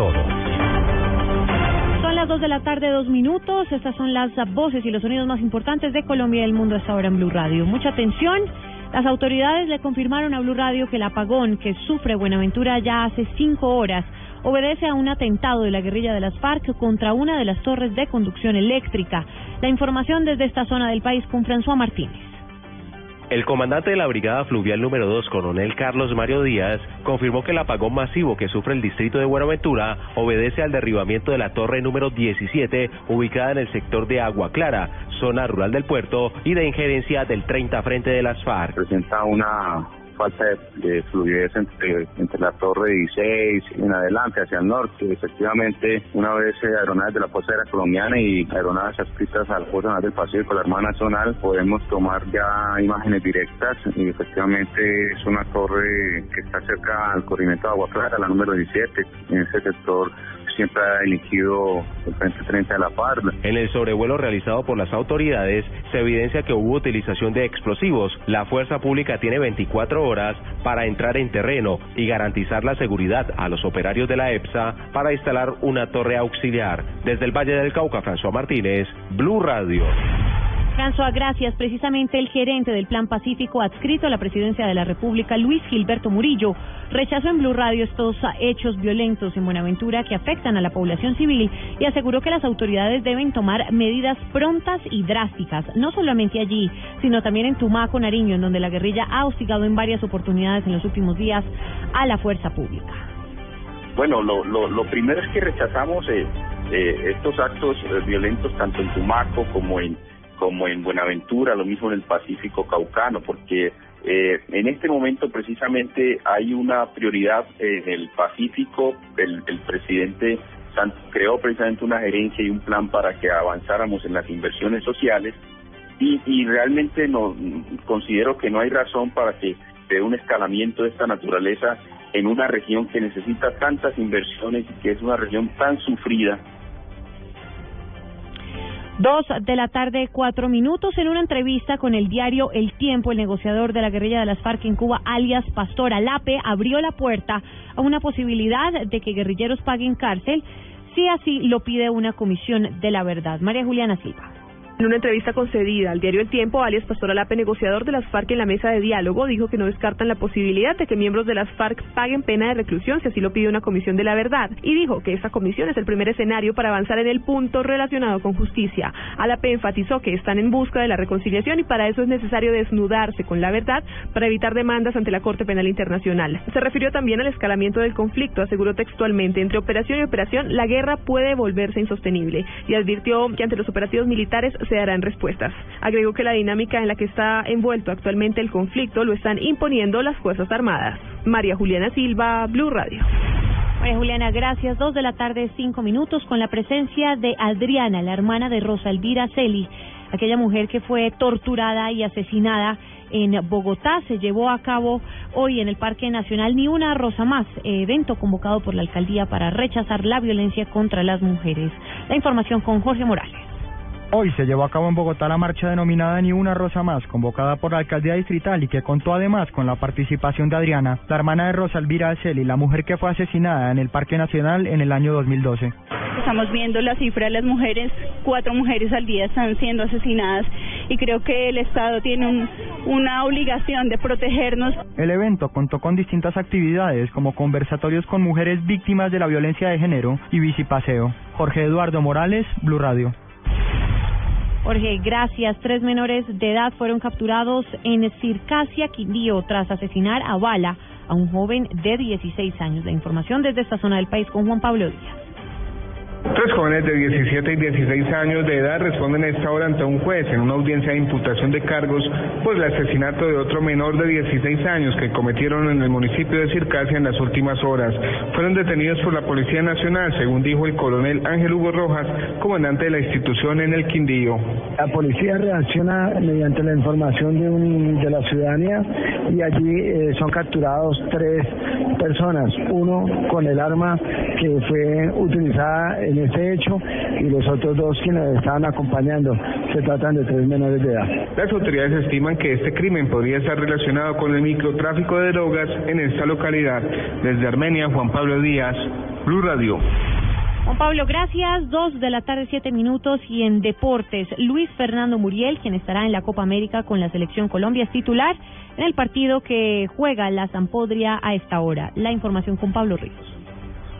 todos. Son las 2 de la tarde, dos minutos. Estas son las voces y los sonidos más importantes de Colombia y del mundo esta hora en Blue Radio. Mucha atención. Las autoridades le confirmaron a Blue Radio que el apagón que sufre Buenaventura ya hace cinco horas obedece a un atentado de la guerrilla de las FARC contra una de las torres de conducción eléctrica. La información desde esta zona del país con François Martínez. El comandante de la Brigada Fluvial número 2, coronel Carlos Mario Díaz, confirmó que el apagón masivo que sufre el distrito de Buenaventura obedece al derribamiento de la torre número 17, ubicada en el sector de Agua Clara, zona rural del puerto, y de injerencia del 30 frente de las FARC. Presenta una falta de, fluidez entre, entre la torre 16 en adelante hacia el norte. Efectivamente, una vez eh, aeronaves de la Fuerza Aérea Colombiana y aeronaves adscritas a la Fuerza Nacional del Pacífico, la Armada Nacional, podemos tomar ya imágenes directas y efectivamente es una torre que está cerca al corrimiento de Agua Clara, la número 17, en ese sector siempre ha elegido el frente 30 de la FARC. En el sobrevuelo realizado por las autoridades se evidencia que hubo utilización de explosivos. La fuerza pública tiene 24 horas para entrar en terreno y garantizar la seguridad a los operarios de la EPSA para instalar una torre auxiliar. Desde el Valle del Cauca, François Martínez, Blue Radio. François, gracias. Precisamente el gerente del Plan Pacífico adscrito a la presidencia de la República, Luis Gilberto Murillo, rechazó en Blue Radio estos hechos violentos en Buenaventura que afectan a la población civil y aseguró que las autoridades deben tomar medidas prontas y drásticas, no solamente allí, sino también en Tumaco, Nariño, en donde la guerrilla ha hostigado en varias oportunidades en los últimos días a la fuerza pública. Bueno, lo, lo, lo primero es que rechazamos eh, eh, estos actos eh, violentos tanto en Tumaco como en como en Buenaventura, lo mismo en el Pacífico Caucano, porque eh, en este momento precisamente hay una prioridad en el Pacífico, el, presidente Santos creó precisamente una gerencia y un plan para que avanzáramos en las inversiones sociales y, y realmente no considero que no hay razón para que de un escalamiento de esta naturaleza en una región que necesita tantas inversiones y que es una región tan sufrida Dos de la tarde, cuatro minutos. En una entrevista con el diario El Tiempo, el negociador de la guerrilla de las FARC en Cuba, alias Pastor Alape, abrió la puerta a una posibilidad de que guerrilleros paguen cárcel si así lo pide una comisión de la verdad. María Juliana Silva. En una entrevista concedida al diario El Tiempo, alias Pastor Alape, negociador de las FARC en la mesa de diálogo, dijo que no descartan la posibilidad de que miembros de las FARC paguen pena de reclusión si así lo pide una comisión de la verdad, y dijo que esa comisión es el primer escenario para avanzar en el punto relacionado con justicia. Alape enfatizó que están en busca de la reconciliación y para eso es necesario desnudarse con la verdad para evitar demandas ante la Corte Penal Internacional. Se refirió también al escalamiento del conflicto, aseguró textualmente, entre operación y operación, la guerra puede volverse insostenible, y advirtió que ante los operativos militares se darán respuestas. Agregó que la dinámica en la que está envuelto actualmente el conflicto lo están imponiendo las Fuerzas Armadas. María Juliana Silva, Blue Radio. María Juliana, gracias. Dos de la tarde, cinco minutos, con la presencia de Adriana, la hermana de Rosa Elvira Celi, aquella mujer que fue torturada y asesinada en Bogotá. Se llevó a cabo hoy en el Parque Nacional Ni una Rosa Más, evento convocado por la alcaldía para rechazar la violencia contra las mujeres. La información con Jorge Morales. Hoy se llevó a cabo en Bogotá la marcha denominada Ni una rosa más, convocada por la alcaldía distrital y que contó además con la participación de Adriana, la hermana de Rosa Elvira Celi, la mujer que fue asesinada en el Parque Nacional en el año 2012. Estamos viendo la cifra de las mujeres, cuatro mujeres al día están siendo asesinadas y creo que el Estado tiene un, una obligación de protegernos. El evento contó con distintas actividades como conversatorios con mujeres víctimas de la violencia de género y visipaseo. Jorge Eduardo Morales, Blue Radio. Jorge, gracias. Tres menores de edad fueron capturados en Circasia, Quindío, tras asesinar a bala a un joven de 16 años. La información desde esta zona del país con Juan Pablo Díaz. Tres jóvenes de 17 y 16 años de edad responden a esta hora ante un juez en una audiencia de imputación de cargos por el asesinato de otro menor de 16 años que cometieron en el municipio de Circasia en las últimas horas. Fueron detenidos por la Policía Nacional, según dijo el coronel Ángel Hugo Rojas, comandante de la institución en el Quindío. La policía reacciona mediante la información de, un, de la ciudadanía y allí eh, son capturados tres personas, uno con el arma que fue utilizada en este hecho y los otros dos quienes estaban acompañando se tratan de tres menores de edad. Las autoridades estiman que este crimen podría estar relacionado con el microtráfico de drogas en esta localidad. Desde Armenia, Juan Pablo Díaz, Blue Radio. Juan Pablo, gracias. Dos de la tarde, siete minutos. Y en deportes, Luis Fernando Muriel, quien estará en la Copa América con la Selección Colombia, es titular en el partido que juega la Zampodria a esta hora. La información con Pablo Ríos.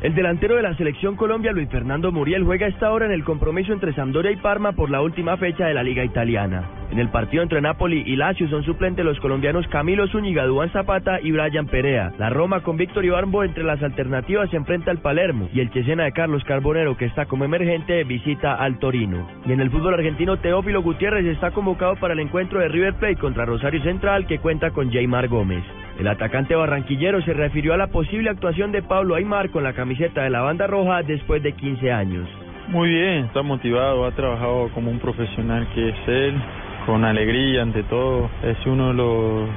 El delantero de la selección Colombia, Luis Fernando Muriel, juega esta hora en el compromiso entre Sampdoria y Parma por la última fecha de la Liga Italiana. En el partido entre Napoli y Lazio son suplentes los colombianos Camilo Zúñiga, Duan Zapata y Brian Perea. La Roma con Víctor Ibarbo entre las alternativas se enfrenta al Palermo y el Chesena de Carlos Carbonero, que está como emergente, visita al Torino. Y en el fútbol argentino, Teófilo Gutiérrez está convocado para el encuentro de River Plate contra Rosario Central, que cuenta con Jaymar Gómez. El atacante barranquillero se refirió a la posible actuación de Pablo Aymar con la camiseta de la banda roja después de 15 años. Muy bien, está motivado, ha trabajado como un profesional que es él, con alegría ante todo. Es uno de los,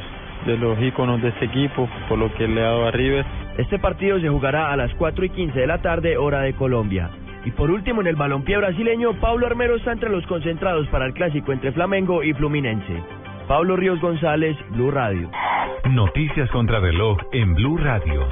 de los íconos de este equipo, por lo que le ha dado a River. Este partido se jugará a las 4 y 15 de la tarde, hora de Colombia. Y por último, en el balompié brasileño, Pablo Armero está entre los concentrados para el clásico entre Flamengo y Fluminense. Pablo Ríos González, Blue Radio. Noticias contra reloj en Blue Radio.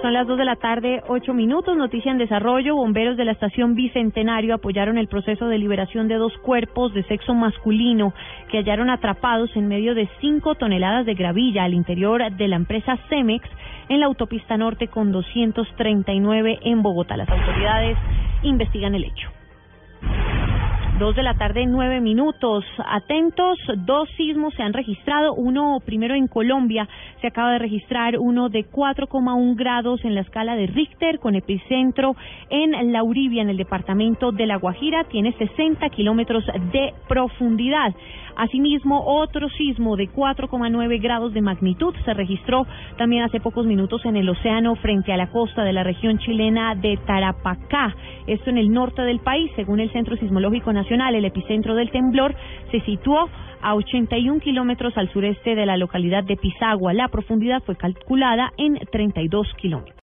Son las 2 de la tarde, 8 minutos. Noticia en desarrollo. Bomberos de la estación Bicentenario apoyaron el proceso de liberación de dos cuerpos de sexo masculino que hallaron atrapados en medio de 5 toneladas de gravilla al interior de la empresa Cemex en la autopista norte con 239 en Bogotá. Las autoridades investigan el hecho. Dos de la tarde, nueve minutos. Atentos, dos sismos se han registrado. Uno primero en Colombia, se acaba de registrar uno de 4,1 grados en la escala de Richter, con epicentro en La Uribia, en el departamento de La Guajira. Tiene 60 kilómetros de profundidad. Asimismo, otro sismo de 4,9 grados de magnitud se registró también hace pocos minutos en el océano frente a la costa de la región chilena de Tarapacá. Esto en el norte del país, según el Centro Sismológico Nacional, el epicentro del temblor se situó a 81 kilómetros al sureste de la localidad de Pisagua. La profundidad fue calculada en 32 kilómetros.